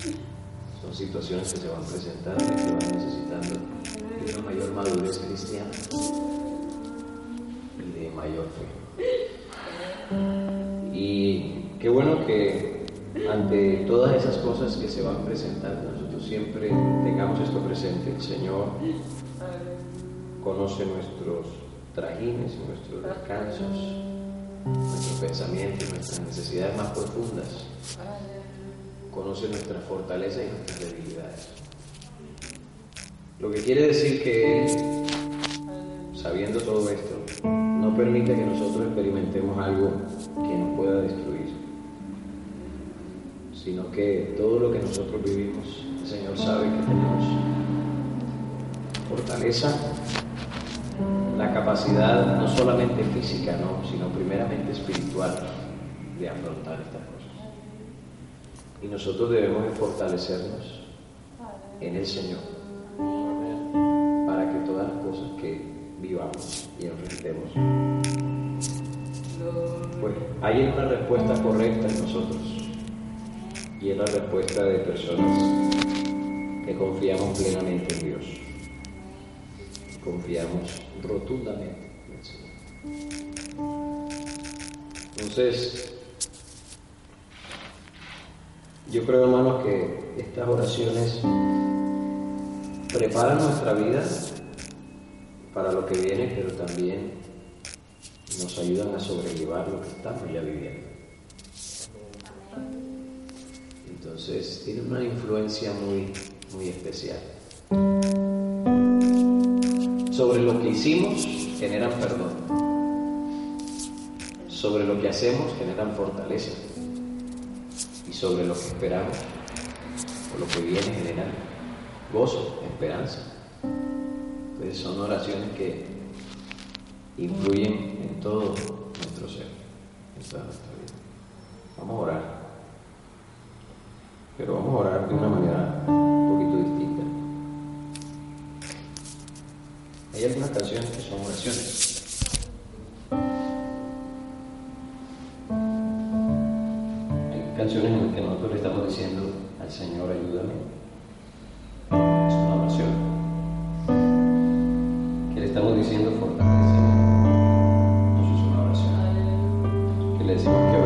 Son situaciones que se van presentando y que van necesitando de una mayor madurez cristiana y de mayor fe. Y qué bueno que ante todas esas cosas que se van presentando, nosotros siempre tengamos esto presente. El Señor conoce nuestros trajines, nuestros descansos, nuestros pensamientos, nuestras necesidades más profundas. Conoce nuestra fortaleza y nuestras debilidades. Lo que quiere decir que Él, sabiendo todo esto, no permite que nosotros experimentemos algo que nos pueda destruir, sino que todo lo que nosotros vivimos, el Señor sabe que tenemos fortaleza, la capacidad no solamente física, no, sino primeramente espiritual de afrontar estas cosas. Y nosotros debemos de fortalecernos en el Señor. Para que todas las cosas que vivamos y enfrentemos, pues hay una respuesta correcta en nosotros. Y es la respuesta de personas que confiamos plenamente en Dios. Confiamos rotundamente en el Señor. Entonces, yo creo, hermanos, que estas oraciones preparan nuestra vida para lo que viene, pero también nos ayudan a sobrellevar lo que estamos ya viviendo. Entonces, tiene una influencia muy, muy especial sobre lo que hicimos generan perdón. Sobre lo que hacemos generan fortaleza. Sobre lo que esperamos o lo que viene generan gozo, esperanza. Entonces son oraciones que influyen en todo nuestro ser, en toda nuestra vida. Vamos a orar. Pero vamos a orar de una manera Hay algunas canciones que son oraciones. En las que nosotros le estamos diciendo al Señor, ayúdame. Es una oración. Que le estamos diciendo fortalece. Eso es una oración. Que le decimos quebranta,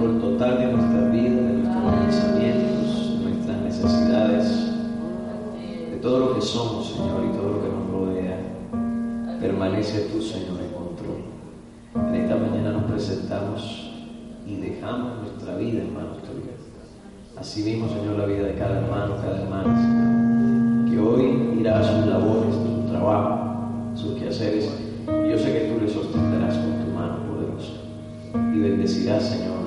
control total de nuestra vida, de nuestros pensamientos, de nuestras necesidades, de todo lo que somos, Señor, y todo lo que nos rodea. Permanece tú, Señor, en control. En esta mañana nos presentamos y dejamos nuestra vida en manos tuyas. Así mismo, Señor, la vida de cada hermano, cada hermana, Señor, que hoy irá a sus labores, a su trabajo, sus quehaceres. Yo sé que tú le sostendrás con tu mano poderosa y bendecirás, Señor,